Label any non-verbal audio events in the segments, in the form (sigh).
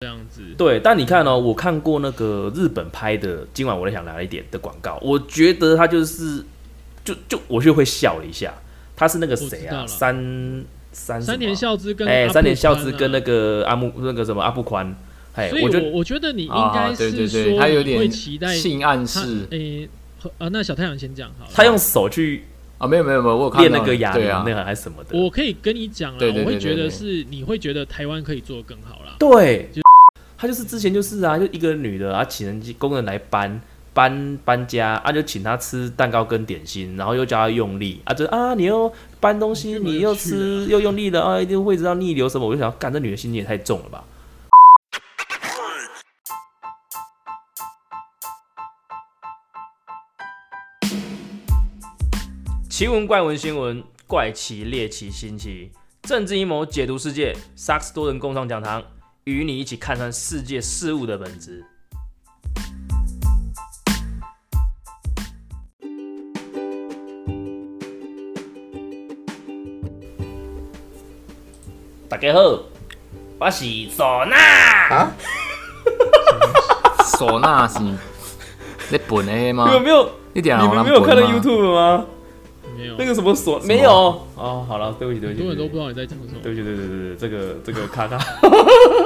这样子。对，但你看哦，我看过那个日本拍的，今晚我在想来一点的广告，我觉得他就是，就就我就会笑了一下。他是那个谁啊？三三三田孝孝之跟哎，阿三田孝之跟那个阿木那个什么阿布宽，哎，所以我觉得我我觉得你应啊该是说会点期待性暗示诶，和呃，那小太阳先讲好了。他用手去啊，没有没有没有，我有看到练那个哑铃啊那，个还是什么的。我可以跟你讲啦，对对对我会觉得是你会觉得台湾可以做得更好啦。对就，他就是之前就是啊，就一个女的啊，请人工人来搬搬搬家啊，就请她吃蛋糕跟点心，然后又叫她用力啊，就啊你又搬东西，你又吃又用力了啊，一定会知道逆流什么，我就想，干这女的心机也太重了吧。奇闻怪闻新闻，怪奇猎奇新奇，政治阴谋解读世界，萨克斯多人共创讲堂，与你一起看穿世界事物的本质。大家好，我是唢呐。啊，唢呐是你本的你吗有？没有，一点你们没有看到 YouTube 吗？没有，那个什么唢么没有哦。好了，对不起，对不起，很多人都不知道你在讲什么。不起，对不起，对对对对，这个这个卡卡，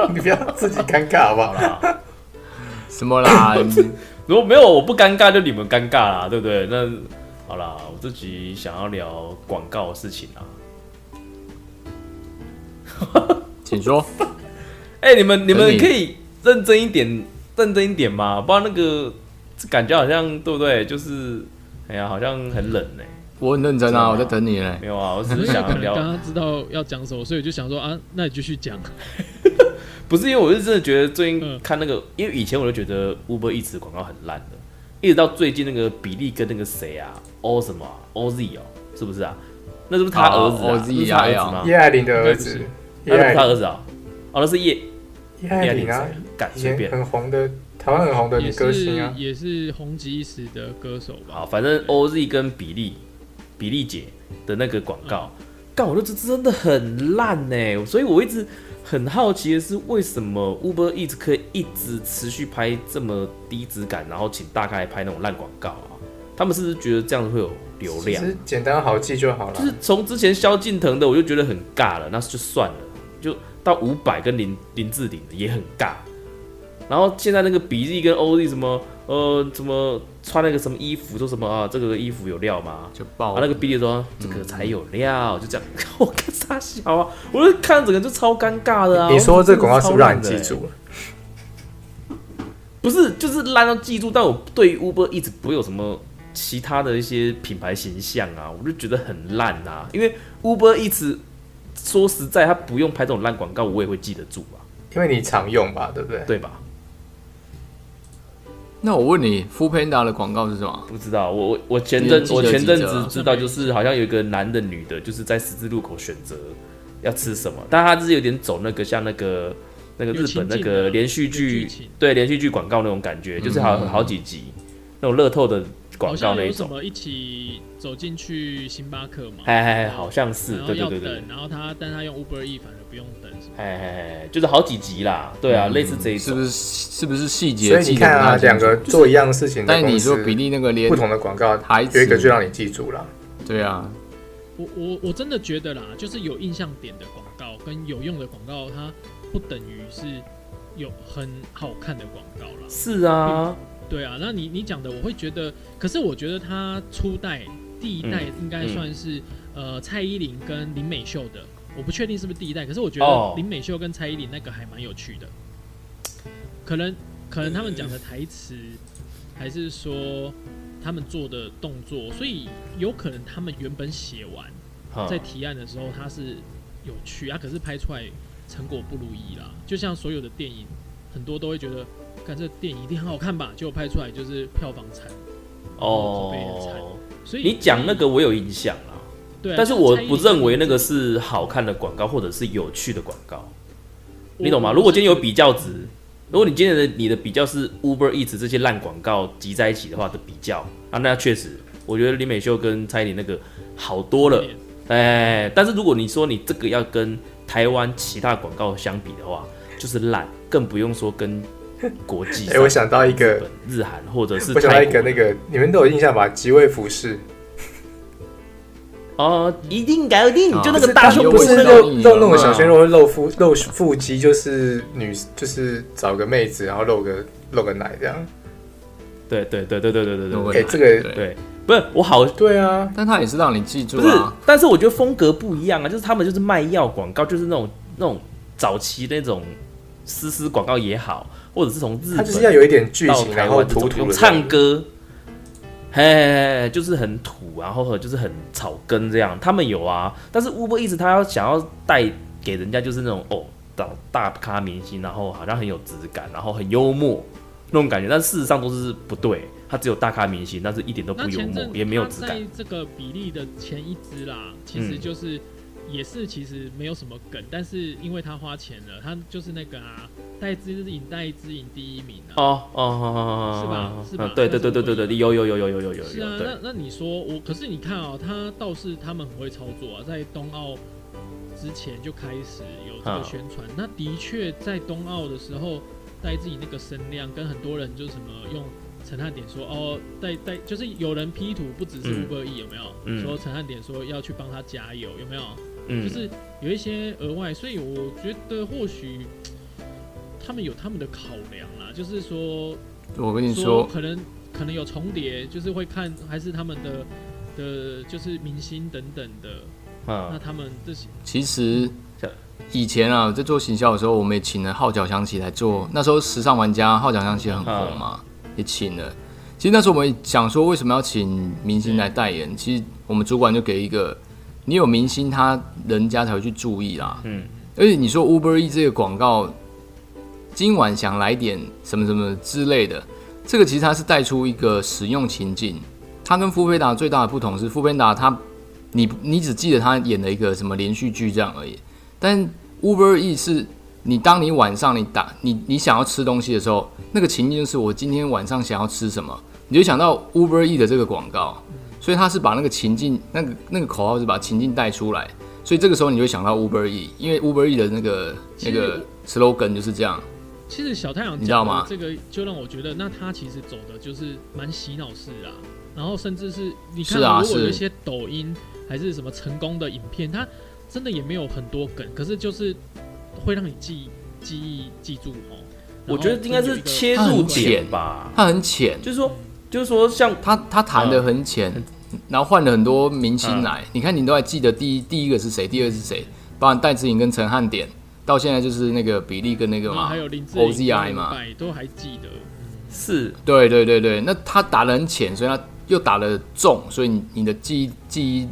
(laughs) 你不要自己尴尬好不好？什么啦？(laughs) 如果没有我不尴尬，就你们尴尬啦，对不对？那好啦，我自己想要聊广告的事情啊。(laughs) 请说。哎、你们你们可以认真一点，认真一点嘛，不然那个感觉好像对不对？就是哎呀，好像很冷哎、我很认真啊，我在等你嘞没。有啊，我只是想要聊刚，刚知道要讲什么，所以就想说啊，那你继续讲。不是因为我是真的觉得最近嗯看那个，因为以前我就觉得 Uber 一直广告很烂的，一直到最近那个比利跟那个谁啊，O 什么啊 OZ 哦，是不是啊？那是不是他儿子啊？哦是 OZ 他儿子啊吗？叶爱玲的儿子那不是叶爱玲，他儿子啊？哦，那是叶叶爱玲啊叶爱玲谁，？敢随便。很红的台湾很红的也女歌是星啊，也是红极一时的歌手吧。好，反正 OZ 跟比利比利姐的那个广告，干、我就这真的很烂呢，所以我一直很好奇的是，为什么 Uber Eats 可以一直持续拍这么低质感，然后请大咖来拍那种烂广告啊？他们是不是觉得这样子会有流量？其实简单好记就好了。就是从之前萧敬腾的，我就觉得很尬了，那就算了，就到五百跟林林志玲的也很尬，然后现在那个比利跟 OZ 什么呃什么穿那个什么衣服，说什么啊这个衣服有料吗？就爆啊那个比利说这个才有料，就这样，(laughs) 我看傻笑啊，我就看整个就超尴尬的啊。你说这广告是不是让你？记住了？不是，就是烂到记住，但我对于 Uber 一直不会有什么其他的一些品牌形象啊，我就觉得很烂啊。因为 Uber 一直说实在，他不用拍这种烂广告，我也会记得住啊，因为你常用吧，对不对？对吧？那我问你 f o o Panda 的广告是什么？不知道，我我我前阵我前阵子知道，就是好像有一个男的女的，就是在十字路口选择要吃什么，但他就是有点走那个像那个那个日本那个连续剧对连续剧广告那种感觉，就是好嗯好几集那种乐透的广告那一种，像有什么一起走进去星巴克嘛？哎哎哎，好像是对对对对，。然后他但他用 Uber E 反而不用等什么。哎哎哎，就是好几集啦，对啊，嗯类似这一种。是不是是不是细节？所以你看啊，两个，做一样的事情的但是你说比例那个连不同的广告，台词有一个就让你记住了。对啊，我我我真的觉得啦，就是有印象点的广告跟有用的广告，它不等于是有很好看的广告啦。是啊，对啊，那你你讲的，我会觉得，可是我觉得他初代第一代嗯应该算是、呃蔡依林跟林美秀的，我不确定是不是第一代，可是我觉哦。得林美秀跟蔡依林那个还蛮有趣的，可能可能他们讲的台词，还是说他们做的动作，所以有可能他们原本写完在提案的时候他是有趣啊，可是拍出来成果不如意啦。就像所有的电影，很多都会觉得，看这电影一定很好看吧，结果拍出来就是票房惨，口碑很惨。哦。所以你讲那个我有印象啦，对啊，但是我不认为那个是好看的广告或者是有趣的广告，你懂吗？如果今天有比较值，如果你今天的你的比较是 Uber Eats 这些烂广告集在一起的话的比较啊，那确实，我觉得李美秀跟蔡依林那个好多了。哎，但是如果你说你这个要跟台湾其他广告相比的话，就是烂，更不用说跟国际 (laughs) 哎、上。我想到一个日，本、日韩或者是我想到一个那个，你们都有印象吧？极味服饰，哦，一定搞定，哦就那个大胸不是露你露那种小鲜肉会露腹露腹肌，就是女就是找个妹子，然后露个露个奶这样。对对对对对对对对对哎这个对对，不是我好对啊，但他也是让你记住不是啊。，但是我觉得风格不一样啊，就是他们就是卖药广告，就是那种那种早期那种丝丝广告也好，或者是从日他就是要有一点剧情，然后台湾这土土的种用唱，歌，嘿嘿嘿嘿，就是很土，然后就是很草根这样。他们有啊，但是 Uber 一直他要想要带给人家就是那种哦大大咖明星，然后好像很有质感，然后很幽默那种感觉，但事实上都是不对。他只有大咖明星，但是一点都不幽默也没有质感。这个比例的前一支啦，其实嗯就是、也是其实没有什么梗，但是因为他花钱了，他就是那个啊，带之颖戴之颖第一名啊。哦哦哦，是吧是吧嗯对对对对对对，有有有有有有有是啊，那那你说我，可是你看哦，他倒是他们很会操作啊，在冬奥之前就开始有这个嗯宣传。那的确在冬奥的时候，带自己那个声量，跟很多人就什么用陈汉典说哦，带带就是有人 P 图，不只是嗯 Uber E 有没有？嗯说陈汉典说要去帮他加油，有没有？嗯，就是有一些额外，所以我觉得或许他们有他们的考量啦，就是说我跟你说说，可能可能有重叠，就是会看还是他们的的，就是明星等等的，啊那啊他们这些其实以前啊，在做行销的时候，我们也请了号角响起来做。那时候时尚玩家号角响起很红嘛，也请了。其实那时候我们想说，为什么要请明星来代言？其实我们主管就给一个，你有明星，他人家才会去注意啦。嗯，而且你说 Uber E 这个广告，今晚想来点什么什么之类的，这个其实它是带出一个使用情境。它跟富菲达最大的不同是，富菲达它你你只记得他演了一个什么连续剧这样而已，但 Uber E 是你当你晚上你打你你想要吃东西的时候，那个情境就是我今天晚上想要吃什么，你就想到 Uber E 的这个广告，所以他是把那个情境那个那个口号是把情境带出来，所以这个时候你会想到 Uber E，因为 Uber E 的那个那个 slogan 就是这样。其实小太阳你知道吗这个就让我觉得，那他其实走的就是蛮洗脑式啊，然后甚至是你看，是啊如果有一些抖音还是什么成功的影片，它真的也没有很多梗，可是就是会让你记记忆记住哦。我觉得应该是切入点吧，它很浅，就是说就是说像他他谈的很浅，然后换了很多明星嗯来。你看，你都还记得第一第一个是谁，第二个是谁？包含戴志颖跟陈汉典，到现在就是那个比利跟那个嘛还有林志颖 OZI 嘛，百都还记得。是对对对对。那他打的很浅，所以他又打的重，所以你你的记忆记忆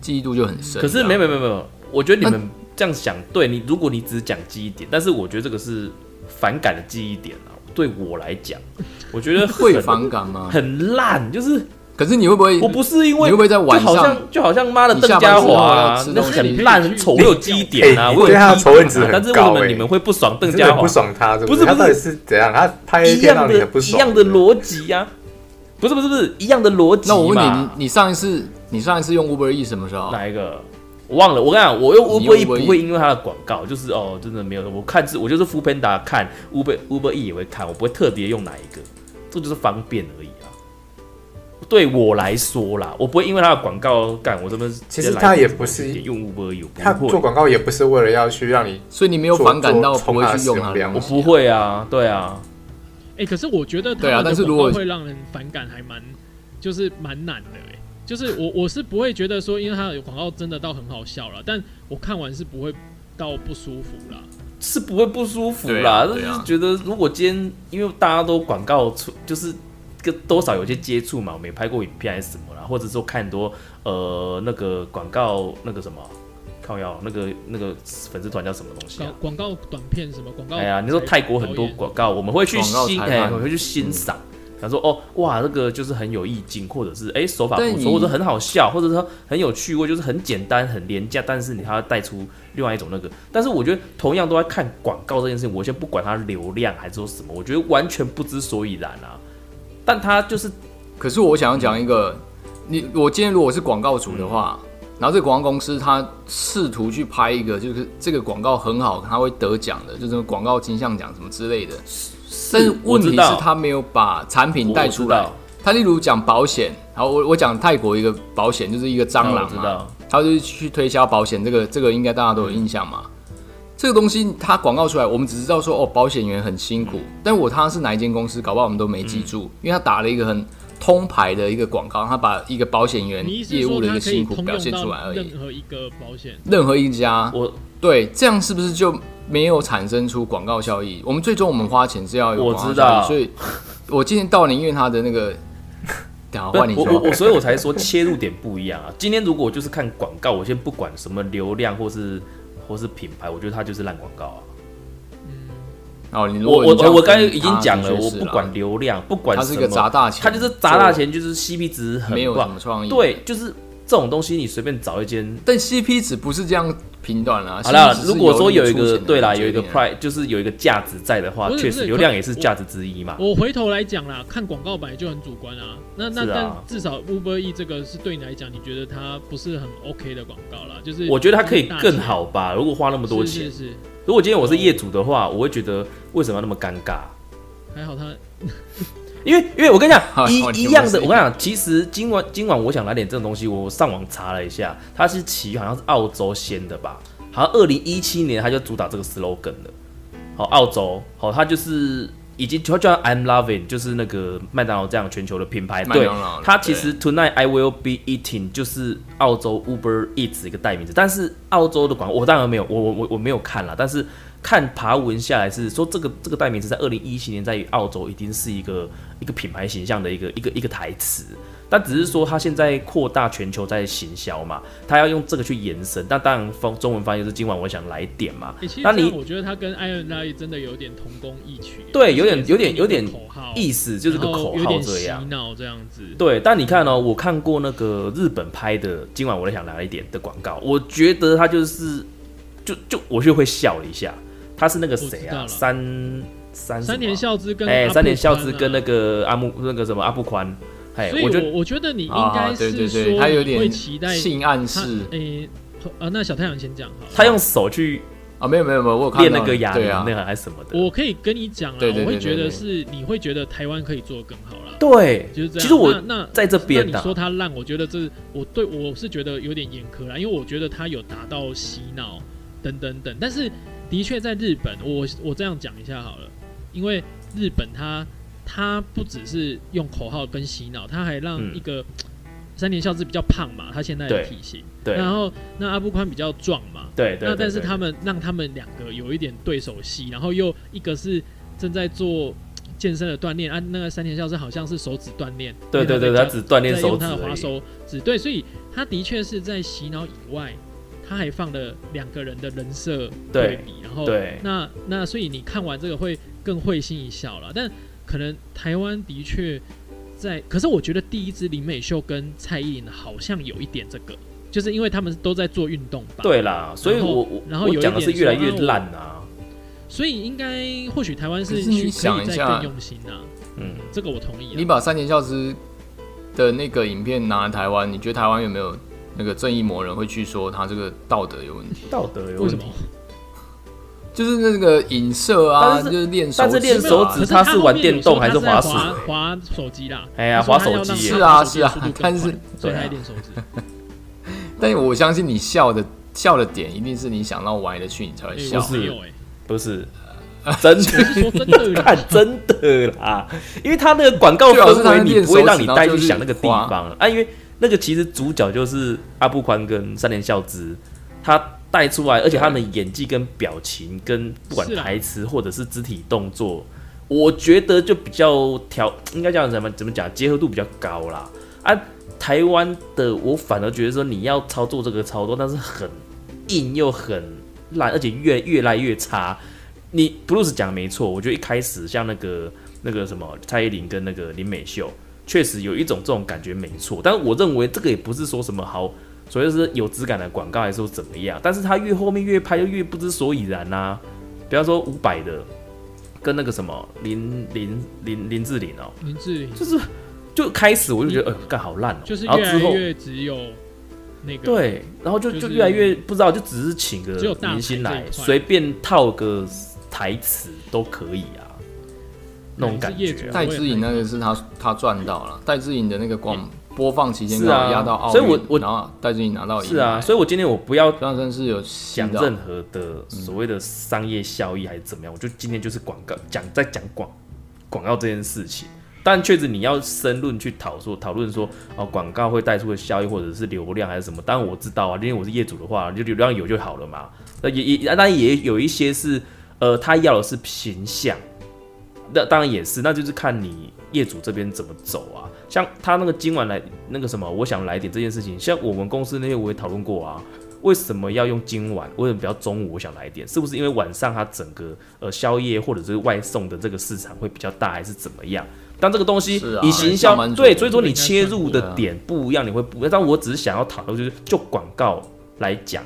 记忆度就很深。可是没有有，没有没有没有，我觉得你们这样想，对你，如果你只讲记忆点，但是我觉得这个是反感的记忆点啊。对我来讲，我觉得 (laughs) 会反感吗？很烂，就是可是你会不会？我不是因为你会不会在晚上就好像就好像妈的你邓家华啊，那东西很烂很丑，我有记忆点啊，哎我有对他的仇恨值但是为什么你们会不爽邓家华不？爽他，是不是不是他到底是怎样？他拍 A 一样的一样的逻辑呀，不是不是不是一样的逻辑那我问你，你你上一次你上一次用 Uber E 什么时候？哪一个？我忘了，我跟你讲，我用你 Uber 用 E 不会因为它的广告，就是哦，真的没有。我看是，我就是 f o o Panda 看 Uber Uber E 也会看，我不会特别用哪一个，这就是方便而已啊。对我来说啦，我不会因为它的广告干，我这边其实它也不是用 Uber E，我他不会，做广告也不是为了要去让你所以你没有反感到做不会去用它我不会啊，对啊，哎、可是我觉得对啊但是如果会让人反感，还蛮就是蛮难的哎、就是我我是不会觉得说，因为它有广告真的到很好笑了，但我看完是不会到不舒服啦。是不会不舒服对啦，但是啊对啊觉得如果今天因为大家都广告出，就是跟多少有些接触嘛，我们也拍过影片还是什么啦，或者说看很多呃那个广告那个什么靠药那个那个粉丝团叫什么东西啊？广广告短片什么广告？哎呀，你说泰国很多广告，我们会去欣哎，我们会去欣赏。他说：“哦，哇，那个就是很有意境，或者是哎、手法不错，或者很好笑，或者说很有趣味，就是很简单、很廉价，但是你还要带出另外一种那个。但是我觉得同样都在看广告这件事情，我先不管它流量还是说什么，我觉得完全不知所以然啊。但它就是可是我想要讲一个，你我今天如果是广告主的话，然后这个广告公司他试图去拍一个，就是这个广告很好，他会得奖的，就是广告金像奖什么之类的。但是问题是，他没有把产品带出来。他例如讲保险，然后我我讲泰国一个保险，就是一个蟑螂嘛他就是去推销保险，这个这个应该大家都有印象嘛。这个东西他广告出来，我们只知道说哦，保险员很辛苦，但我他是哪一间公司，搞不好我们都没记住，因为他打了一个很通牌的一个广告，他把一个保险员业务的一个辛苦表现出来而已任。何一个保险？任何一家，我对，这样是不是就没有产生出广告效益？我们最终我们花钱是要有我广告知道效益所以我今天到宁愿他的那个，等下不换你说我我我，所以我才说切入点不一样啊。(laughs) 今天如果我就是看广告，我先不管什么流量或是或是品牌，我觉得它就是烂广告啊。哦，你如我我我刚才已经讲了，我不管流量，不管它是一个什么砸大钱，它就是砸大钱，就是 CP 值很没有什么创意。，对，就是这种东西，你随便找一间。但 CP 值不是这样评断啦。好啦 CP 值，是如果说有一个对啦，有一个 price，就是有一个价值在的话，确实流量也是价值之一嘛。我回头来讲啦，看广告本来就很主观啊。那那、但至少 Uber E 这个是对你来讲，你觉得它不是很 OK 的广告啦？就是我觉得它可以更好吧，如果花那么多钱如果今天我是业主的话，我会觉得为什么要那么尴尬？还好他 (laughs) 因为因为我跟你讲一一样的，我跟你讲，其实今晚今晚我想来点这种东西，我上网查了一下，它是起好像是澳洲先的吧，好像二零一七年它就主打这个 slogan 了。好，澳洲好，它就是已经就叫 I'm loving，就是那个麦当劳这样全球的品牌。对它其实 Tonight I will be eating 就是澳洲 Uber Eats 一个代名词，但是澳洲的广告我当然没有，我我我我没有看了，但是看爬文下来是说这个这个代名词在二零一七年在于澳洲已经是一个一个品牌形象的一个一个一个台词，但只是说他现在扩大全球在行销嘛，他要用这个去延伸，那当然翻中文翻译就是今晚我想来点嘛，欸、那你我觉得他跟 Iron Light 真的有点同工异曲。对有点有点有点口号，意思就是个口号这样洗这样。脑这样子。对，但你看哦，我看过那个日本拍的《今晚我在想来一点》的广告，我觉得他就是，就就我就会笑了一下。他是那个谁啊？三三三年孝之跟哎，三年孝之跟那个阿木那个什么阿布宽，哎所，以我觉我我觉得你应啊该对对是对，他有说会点期待性暗他示诶，呃，那小太阳先讲好了。他用手去啊，没有没有没有，我有看到练那个哑铃对啊那，个还是什么的。我可以跟你讲啦，对对对我会觉得是你会觉得台湾可以做得更好啦。对，就是这样。其实我那那在这边那你说他烂，我觉得这我对我是觉得有点严苛啦，因为我觉得他有达到洗脑等等等，但是的确在日本，我我这样讲一下好了，因为日本它它不只是用口号跟洗脑，他还让嗯。一个、三年孝之比较胖嘛，他现在的体型，对。然后那阿布宽比较壮嘛，对对，那但是他们让他们两个有一点对手戏，然后又一个是正在做健身的锻炼啊，那个三年孝之好像是手指锻炼，对对对，他只锻炼手他的。滑手指，对，所以他的确是在洗脑以外，他还放了两个人的人设对比，然后那那所以你看完这个会更会心一笑了，但可能台湾的确在，可是我觉得第一支林美秀跟蔡依林好像有一点这个，就是因为他们都在做运动吧，，对啦，所以我我然后有一我讲的是点越来越烂啊。所以应该或许台湾是去可以再想一下更用心啊，嗯，这个我同意啊。你把三田孝之的那个影片拿来台湾，你觉得台湾有没有那个正义魔人会去说他这个道德有问题？道德有为什么问题。？就是那个影射啊，是就是练手但是练手指他是玩电动还是滑鼠？滑滑手机啦？哎呀滑手机是啊是啊但是快所以他对啊。练手指。(laughs) 但是我相信你笑的笑的点一定是你想到玩的去，你才会哎笑不是，(laughs) 真的，我是说真的啦。(laughs) 看真的啦，因为他那个广告氛围，你不会让你带去想那个地方啊，因为那个其实主角就是阿布宽跟三连孝之，他带出来，而且他们的演技跟表情跟不管台词或者是肢体动作，我觉得就比较调，应该叫什么怎么讲，结合度比较高啦。啊，台湾的我反而觉得说你要操作这个操作，但是很硬又很烂，而且越越来越差。你 Bruce 讲没错，我觉得一开始像那个那个什么蔡依林跟那个林美秀，确实有一种这种感觉没错。但是我认为这个也不是说什么好，所以是有质感的广告，还是说怎么样。但是他越后面越拍就越不知所以然呐、比方说五百的跟那个什么林林林林志玲哦、林志玲就是就开始我就觉得呃干好烂哦、就是越来越只有那个对，然后就就就越来越不知道，就只是请个明星来，随便套个台词都可以啊，那种感觉啊。戴之颖那个是他他赚到了，戴之颖的那个广播放期间是啊压到奥运，所以我我然后戴之颖拿到银是啊，所以我今天我不要张真是有吸到讲任何的所谓的商业效益还是怎么样，我就今天就是广告讲在讲广广告这件事情。但确实你要深论去讨说讨论说哦广告会带出的效益或者是流量还是什么，当然我知道啊，因为我是业主的话，就流量有就好了嘛。那也也当然也有一些是呃他要的是形象，那当然也是，那就是看你业主这边怎么走啊。像他那个今晚来那个什么，我想来点这件事情，像我们公司那些我也讨论过啊。为什么要用今晚？为什么不要中午？我想来点，是不是因为晚上它整个呃宵夜或者是外送的这个市场会比较大，还是怎么样？当这个东西以行销对，所以说你切入的点不一样，你会不。但我只是想要讨论，就是就广告来讲，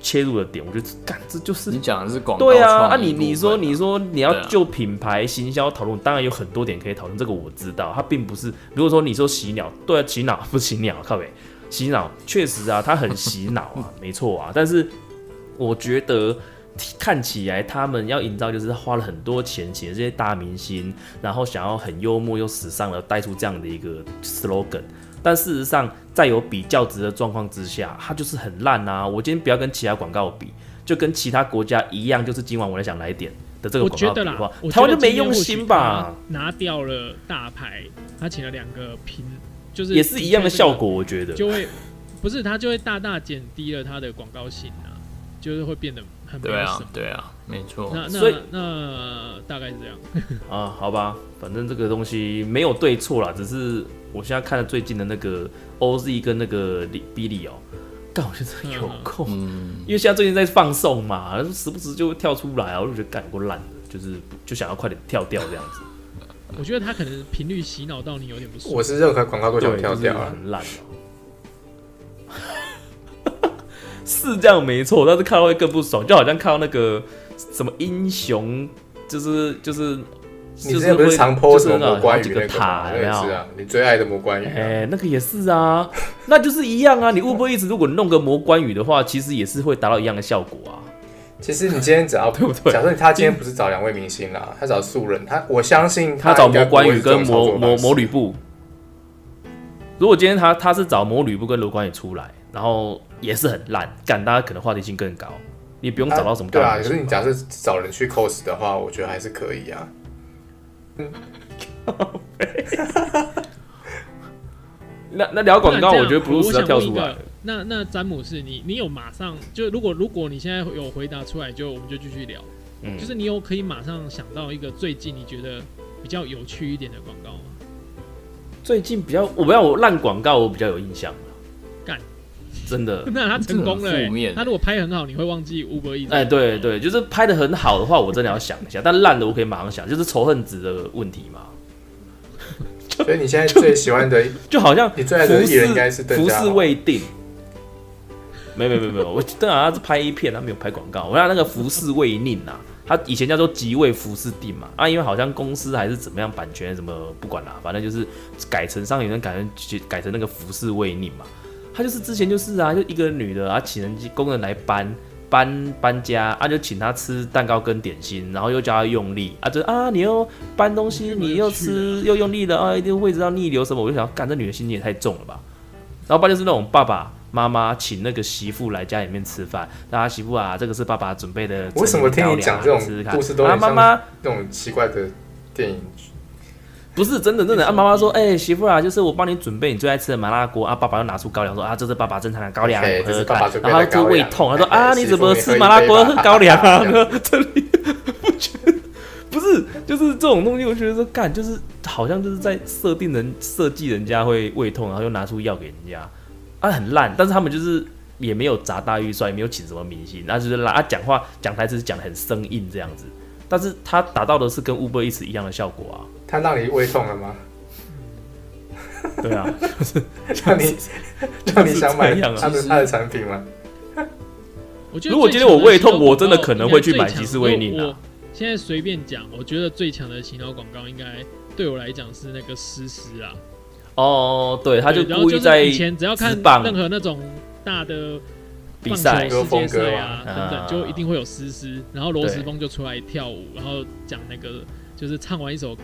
切入的点，我觉得干这就是你讲的是广告对啊，啊你你说你说你要就品牌行销讨论，当然有很多点可以讨论，这个我知道，它并不是如果说你说洗脑，对啊，洗脑不是洗脑，靠北洗脑确实啊，它很洗脑啊，(laughs) 没错啊，但是我觉得。看起来他们要营造就是花了很多钱请这些大明星，然后想要很幽默又时尚的带出这样的一个 slogan，但事实上在有比较值的状况之下，它就是很烂啊！我今天不要跟其他广告比，就跟其他国家一样，就是今晚我来想来点的这个我觉得啦广告比的话，，我台湾就没用心吧？拿掉了大牌，他请了两个平，就是也是一样的效果，我觉得。就会不是他就会大大减低了他的广告性啊，就是会变得对啊对啊，没错。那所以那那大概是这样。(laughs) 啊，好吧，反正这个东西没有对错啦，只是我现在看了最近的那个 OZ 跟那个李 Billy 哦，干，我觉得有空，嗯，因为现在最近在放送嘛，时不时就会跳出来啊，我就觉得干够烂的，就是就想要快点跳掉这样子，(laughs) 我觉得他可能频率洗脑到你有点不舒服。我是任何广告都想对，就是跳掉啊。很烂哦。是这样没错，但是看到会更不爽，就好像看到那个什么英雄，就是就是你就是会之前不是常就 po 什么魔关羽几个塔那个吗？有没有那也是？啊，你最爱的魔关羽啊。哎、那个也是啊，(laughs) 那就是一样啊。你 Uber 一直如果弄个魔关羽的话，其实也是会达到一样的效果啊。其实你今天只要 (laughs) 对不对假设他今天不是找两位明星啦，他找素人，他我相信他找魔关羽跟魔魔魔吕布，如果今天他他是找魔吕布跟罗关羽出来，然后也是很烂，干大家可能话题性更高，你不用找到什么对啊，可是你假设找人去 cos 的话，我觉得还是可以啊。(laughs) 那那聊广告，我觉得布鲁斯要跳出来。那那詹姆士，你你有马上就如果如果你现在有回答出来，就我们就继续聊。嗯就是你有可以马上想到一个最近你觉得比较有趣一点的广告吗？最近比较，我不要我烂广告，我比较有印象干，真的。(laughs) 那他成功了、他如果拍很好，你会忘记 Uber E。哎，对，对，就是拍的很好的话，我真的要想一下。但烂的我可以马上想，就是仇恨值的问题嘛。(laughs) 所以你现在最喜欢的，就好像你最爱的艺人应该是邓服饰。未定。没有没有没有没有，我邓好像是拍一片，他没有拍广告。我让那个服饰未宁啊，他以前叫做即位服饰定嘛，啊，因为好像公司还是怎么样版权什么不管啦，反正就是改成上有人改成改成那个服饰未宁嘛。他就是之前就是啊，就一个女的啊，请人工人来搬搬搬家啊，就请她吃蛋糕跟点心，然后又叫她用力啊，就啊你又搬东西，你又吃 (laughs) 又用力的啊，一定会知道逆流什么。我就想，干这女的心情也太重了吧。然后爸就是那种爸爸妈妈请那个媳妇来家里面吃饭，那他媳妇啊，这个是爸爸准备的。为什么听你讲这种故事都啊，很像妈妈那种奇怪的电影？不是真的真的。啊，妈妈说，哎、媳妇啊，就是我帮你准备你最爱吃的麻辣锅啊，爸爸又拿出高粱说啊，这是爸爸正常的高粱喝喝然后他就胃痛，他说啊，你怎么吃麻辣锅喝高粱啊？(laughs) 这里不觉得不是，就是这种东西，我觉得说干，就是好像就是在设定人设计人家会胃痛，然后又拿出药给人家，啊，很烂，但是他们就是。也没有砸大预算，也没有请什么明星，然后就是拉他讲话讲台词讲的很生硬这样子，但是他达到的是跟 Uber 一直一样的效果啊，他让你胃痛了吗？对啊，(laughs) 让你 (laughs) 让你想买这样啊他的他的产品吗？我觉得如果今天我胃痛，我真的可能会去买吉士威宁我啊。现在随便讲，我觉得最强的洗脑广告应该对我来讲是那个诗诗啊，哦，对，他就对然后是故意在以前只要看任何那种大的棒比赛。球世界赛啊。歌风歌等等，啊就一定会有诗诗，然后罗时丰就出来跳舞，然后讲那个就是唱完一首歌，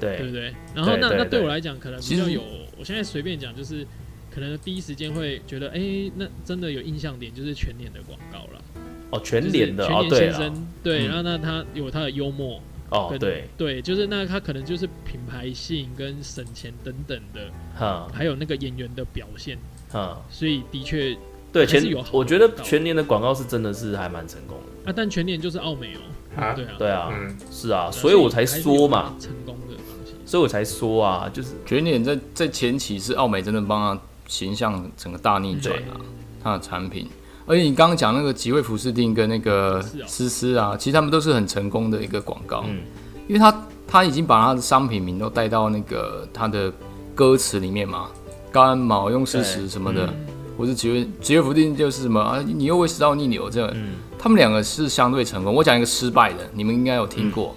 对。对不对，然后那对对那对我来讲，可能比较有，我现在随便讲，就是可能第一时间会觉得，哎、那真的有印象点就是全年的广告了，哦，全就是脸的全哦，对了，年先生，对，嗯。然后那他有他的幽默，跟哦对，对，就是那他可能就是品牌性跟省钱等等的，哈。还有那个演员的表现，哈，所以的确对全有好我觉得全年的广告是真的是还蛮成功的，啊，但全年就是奥美哦、啊？对啊，对啊，嗯，是啊，所以我才说嘛，成功的东西。所以我才说啊，就是全年在在前期是奥美真的帮他形象整个大逆转啊，他的产品。而且你刚刚讲那个吉味福士定跟那个思思啊，其实他们都是很成功的一个广告，嗯。因为他他已经把他的商品名都带到那个他的歌词里面嘛，干毛用事实什么的，嗯或是吉味吉味福定就是什么啊，你又会食道逆流这样，嗯他们两个是相对成功。我讲一个失败的，你们应该有听过，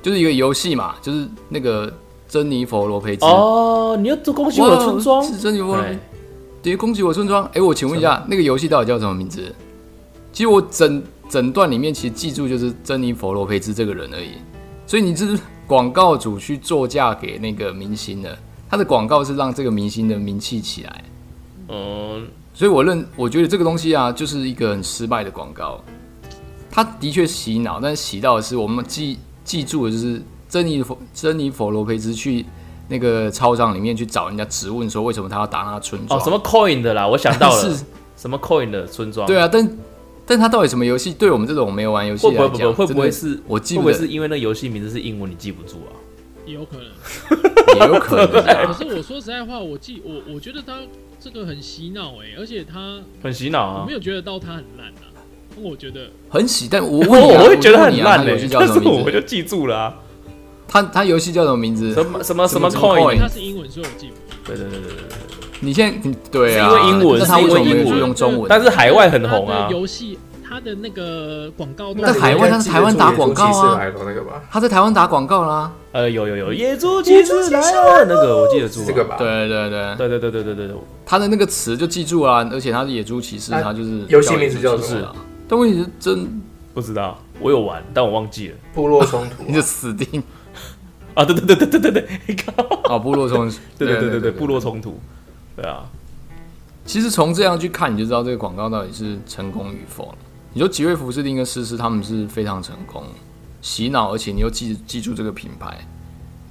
就是一个游戏嘛，就是那个珍妮佛罗培兹。哦，你要做恭喜我的村庄，是珍妮佛罗培对兹。对，恭喜我村庄。哎、我请问一下，那个游戏到底叫什么名字？其实我整整段里面其实记住就是珍妮佛罗培兹这个人而已。所以你这是广告主去作嫁给那个明星的，他的广告是让这个明星的名气起来。嗯，所以我认，我觉得这个东西啊，就是一个很失败的广告。它的确洗脑，但是洗到的是我们记记住的就是珍妮佛珍妮佛罗培兹去那个操场里面去找人家质问说为什么他要打他的村庄哦，什么 coin 的啦，(laughs) 我想到了，是，什么 coin 的村庄，对啊，但但他到底什么游戏？对我们这种没有玩游戏来讲，会不会是我记不得会不会是因为那游戏名字是英文你记不住啊？(laughs) 也有可能。也有可能可啊？(laughs) 是我说实在话，我记我我觉得他这个很洗脑哎、而且他很洗脑啊我没。有觉得到他很烂啊。我觉得很洗，但我 (laughs) 我会觉得很烂嘞他游戏，叫但是什么？(laughs) 我就记住了啊，他他游戏叫什么名字？什么什么什么 coin，他是英文，所以我记不住。对对对对对对。你现在你对啊，是因为英文那他为什么用中文？但是海外很红啊，游戏他的那个广告都在海外他是台湾打广告啊他在台湾打广告啦。呃，有有有，野猪骑士来了，那个我记得住啊，这个吧？，对对对，对对对对对对对，他的那个词就记住了啊，而且他是野猪骑士，啊他就是游戏名字叫什么野猪骑士啊。但问题是真，不知道，我有玩，但我忘记了部落冲突你就死定啊，对对对对对对对，你靠，啊！部落冲，对对对对对，部落。冲突，对啊，其实从这样去看，你就知道这个广告到底是成功与否了。你说吉瑞福士丁跟诗诗他们是非常成功，洗脑，而且你又记记住这个品牌。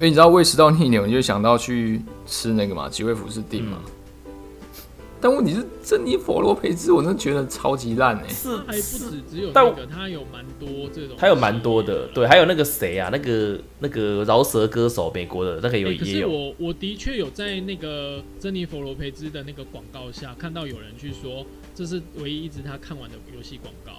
因为你知道胃食道逆流，你就想到去吃那个嘛，吉瑞福士丁嘛。但问题是，珍妮佛罗培兹，我真的觉得超级烂哎、是他还不止只有但那个，他有蛮多这种，他有蛮多的，对，还有那个谁啊，那个那个饶舌歌手，美国的那个有欸可也有，是我我的确有在那个珍妮佛罗培兹的那个广告下看到有人去说，这是唯一一支他看完的游戏广告、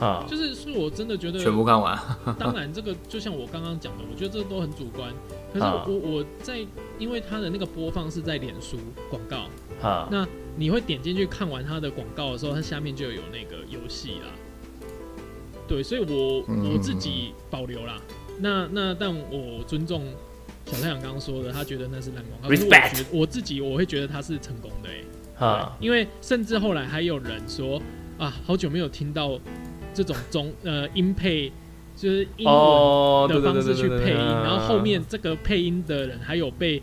欸，啊，就是是我真的觉得，全部看完。(laughs) (laughs) 当然这个就像我刚刚讲的，我觉得这都很主观。可是啊我我在因为他的那个播放是在脸书广告，啊，那你会点进去看完他的广告的时候，它下面就有那个游戏啦。对，所以我嗯我自己保留啦。那那但我尊重小太阳刚刚说的，他觉得那是烂广告。可是我 Respect 觉得我自己我会觉得他是成功的哎、哈，因为甚至后来还有人说啊，好久没有听到这种中呃音配，就是英文的方式去配音，然后后面这个配音的人还有被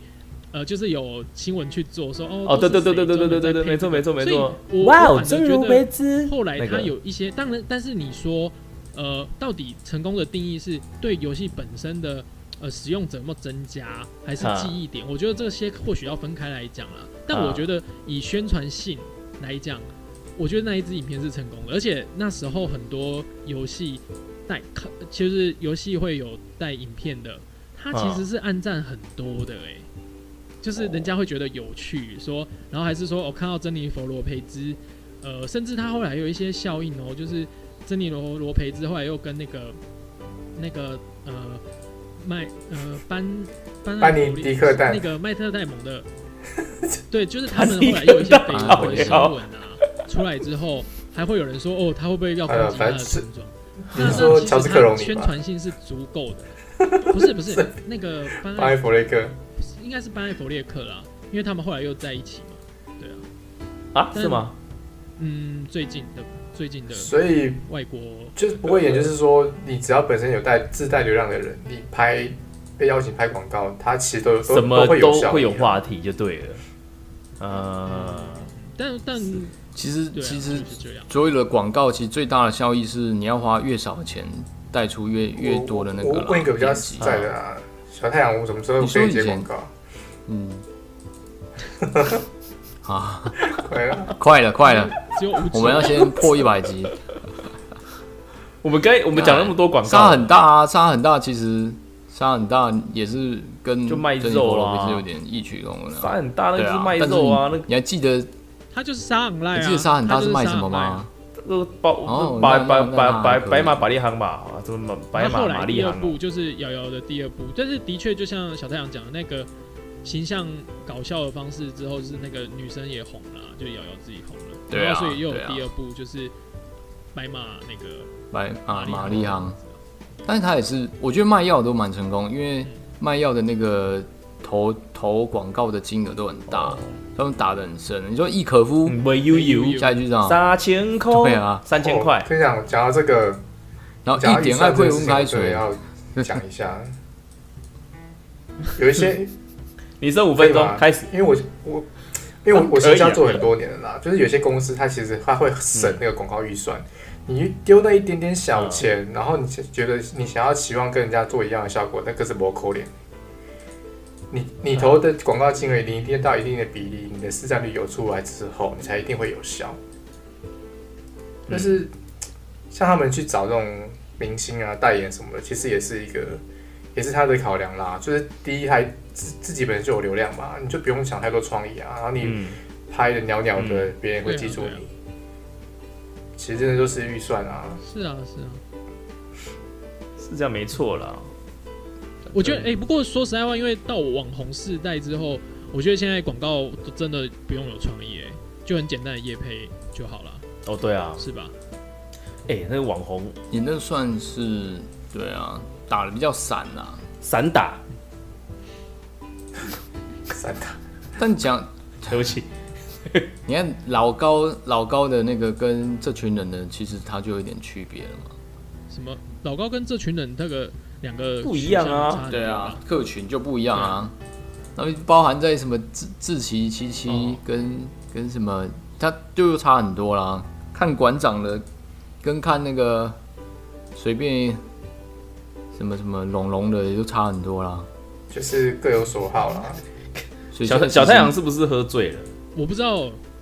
呃，就是有新闻去做说哦，哦，对对对对对对对对没错没错没错，我哇哦，真如而觉得，后来他有一些，当然，但是你说呃，到底成功的定义是对游戏本身的呃使用者有没有增加，还是啊记忆点？我觉得这些或许要分开来讲了。但啊我觉得以宣传性来讲，我觉得那一支影片是成功的，而且那时候很多游戏带，其实游戏会有带影片的，它其啊实是暗赞很多的诶、就是人家会觉得有趣，说，然后还是说我、看到珍妮佛罗培兹，呃，甚至他后来有一些效应哦，就是珍妮罗罗培兹后来又跟那个那个呃麦呃班班班尼迪克蛋那个麦特戴蒙的，对，就是他们后来又有一些绯闻的新闻啊出来之后，还会有人说哦，他会不会要攻击他的村庄？你那是说其实它治克隆尼？宣传性是足够的，不是不是 (laughs) 那个班巴埃弗雷克，应该是班艾弗列克啦，因为他们后来又在一起嘛，对啊，啊，是吗？嗯，最近的最近的所以外国就是不会演，就是说你只要本身有带自带流量的人，你拍被邀请拍广告，他其实都有什么会有效会有话题就对了。呃，但但其实啊，其实。所有的广告其实最大的效益是你要花越少的钱带出越越多的那个我问一个比较实在的啊，小太阳，我什么时候可以接广告？嗯，啊，快了。快了，只有五我们要先破一百集，我们该我们讲那么多广差告，很大啊，差很大，其实差很大也是跟就卖肉啦佛罗维斯有点异曲同工的。啊。沙很大，那是卖肉啊，那你你还记得他就是沙很赖啊，你记得沙很大是卖什么吗？个宝哦白白白白白马百利行吧，啊，什么白马那后来第二玛丽行部就是瑶瑶的第二部，但是的确就像小太阳讲的那个形象搞笑的方式之后，就是那个女生也红了，就瑶瑶自己红了，对啊然后所以又有第二部就是白马那个白啊玛丽航，但是他也是，我觉得卖药都蛮成功，因为卖药的那个投投广告的金额都很大，哦。他们打的很深。你说易可夫，嗯喂悠悠下一句是什么？三千块，对啊，三千块。哦，跟你讲，讲到这个，然后一点爱会算这个事情，温开水，要讲一下，有一些你剩五分钟开始，因为我我因为我我可以啊行销做很多年了啦，就是有些公司它其实它会省那个广告预算，你丢那一点点小钱，然后你觉得你想要期望跟人家做一样的效果，那个是不扣脸。你你投的广告金额你一定到一定的比例，你的市占率有出来之后，你才一定会有效。但是像他们去找这种明星啊、代言什么的，其实也是一个，也是他的考量啦。就是第一，还自自己本身就有流量嘛，你就不用想太多创意啊，然后你嗯，拍的袅袅的，别人会记住你。其实真的就是预算啊，是啊是啊，是这样没错啦。我觉得哎、不过说实在话，因为到网红世代之后，我觉得现在广告都真的不用有创意、哎，就很简单的夜配就好了，哦，对啊，是吧？哎，那个网红你那算是对啊，打的比较散啊。散打，三大但讲对不起，(laughs) 你看老高老高的那个跟这群人呢，其实他就有点区别了嘛。什么老高跟这群人那个两个不一样啊对啊，，客群就不一样啊。然后包含在什么志志奇七七哦跟、跟什么，他就又差很多啦。看馆长的，跟看那个随便什么什么龙龙的，也就差很多啦。就是各有所好啦。小小太阳是不是喝醉了？我不知道，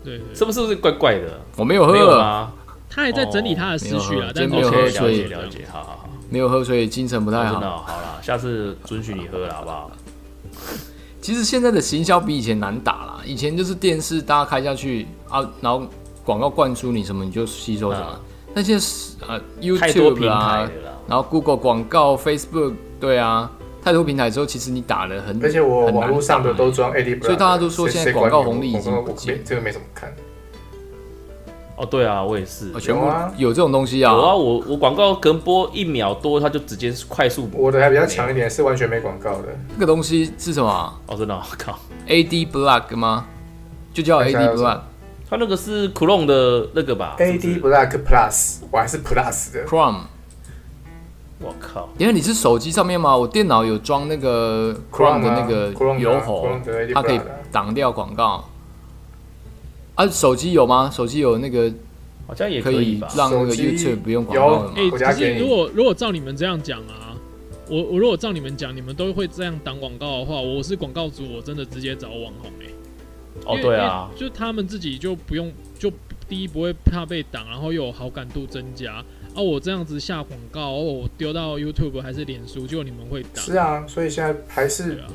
对对是不是不是怪怪的？我没有喝啊？他还在整理他的思绪啊哦，但是没有喝了所以解了解，好好好，没有喝，所以精神不太好。真的哦好了，下次准许你喝了，好不好？(laughs) 其实现在的行销比以前难打啦，以前就是电视大家开下去啊，然后广告灌输你什么你就吸收什么。啊但现在是呃 YouTube 啊。然后 Google 广告、Facebook 对啊，太多平台之后，其实你打的很，而且我网络上的打都装 AD，所以大家都说谁现在广告红利已经不见没这个没怎么看。哦，对啊，我也是。哦全部有啊有这种东西啊。有啊，我我广告可能播一秒多，它就直接快速播。我的还比较强一点，是完全没广告的。这个东西是什么啊哦，真的哦，我靠，？AD Block 吗？就叫 AD Block 它那个是 Chrome 的那个吧 AD Block Plus，我还是 Plus 的。Chrome。我靠，因为你是手机上面吗？我电脑有装那个 Chrome 的那个油喉 Chrome 的 AD，它可以挡掉广告。啊，手机有吗？手机有那个好像也可以？让那个 YouTube 不用广告吗可是如果如果照你们这样讲啊，我我如果照你们讲，你们都会这样挡广告的话，我是广告主，我真的直接找网红哎、哦，对啊，，就他们自己就不用，就第一不会怕被挡，然后又有好感度增加。啊，我这样子下广告，哦，我丢到 YouTube 还是脸书，就你们会打。是啊，所以现在还是啊，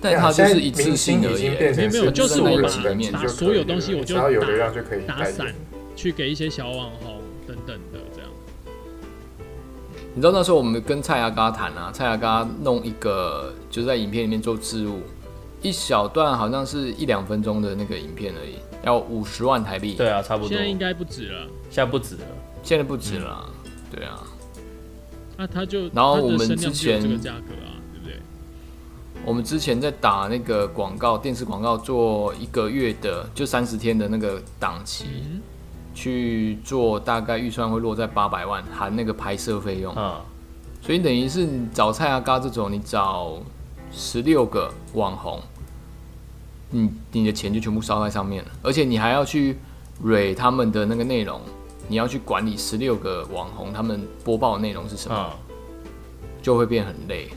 但它就是一次性而已没有没有就是我把把就所有东西我就了只要有打流量就可以打散。去给一些小网红等等的这样。你知道那时候我们跟蔡阿嘎谈啊，蔡阿嘎弄一个就是在影片里面做置入，一小段好像是一两分钟的那个影片而已，要五十万台币。对啊，差不多。现在应该不止了，现在不止了。现在不止了啊、对啊。那他就然后我们之前这个价格啊，对不对？我们之前在打那个广告，电视广告做一个月的，就三十天的那个档期，嗯，去做，大概预算会落在八百万，含那个拍摄费用。嗯，所以等于是你找蔡阿嘎这种，你找十六个网红，你你的钱就全部烧在上面了，而且你还要去蕊他们的那个内容，你要去管理十六个网红他们播报的内容是什么，嗯，就会变很累。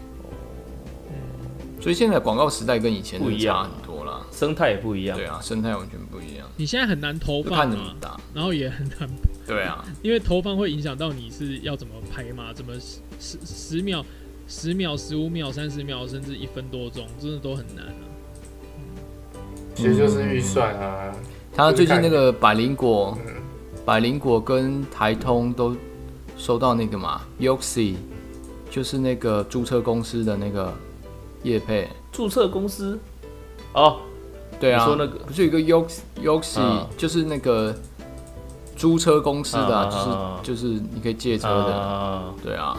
所以现在广告时代跟以前不一样很多啦。生态也不一样对。啊，生态完全不一样，你现在很难投就放嘛，看着你打。然后也很难，对啊，因为投放会影响到你是要怎么拍嘛，怎么十十十秒、十秒、十五秒、三十秒，甚至一分多钟，真的都很难啊。其实就是预算啊，他最近那个百灵果，嗯，百灵果跟台通都收到那个嘛 Yoxi，就是那个注册公司的那个业配。注册公司，哦，对啊，你说那个。不是有一个 Yox Yoxi，、嗯。就是那个租车公司的啊、嗯嗯嗯嗯。就是就是你可以借车的，呃，对啊，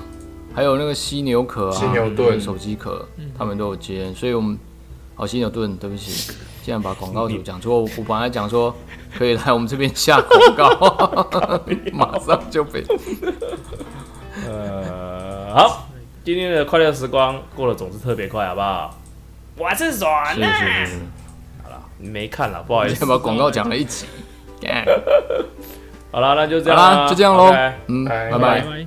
还有那个犀牛壳啊，犀牛盾。手机壳嗯，他们都有接，所以我们哦犀牛盾，对不起，竟然把广告主讲错，我本来讲说可以来我们这边下广告，马上就被呃，好，今天的快乐时光过得总是特别快，好不好？我是爽是是，是是，你没看了，不好意思。把广告讲了一集，好了，那就这好样啦啦，就这样喽嗯，拜拜拜拜。拜。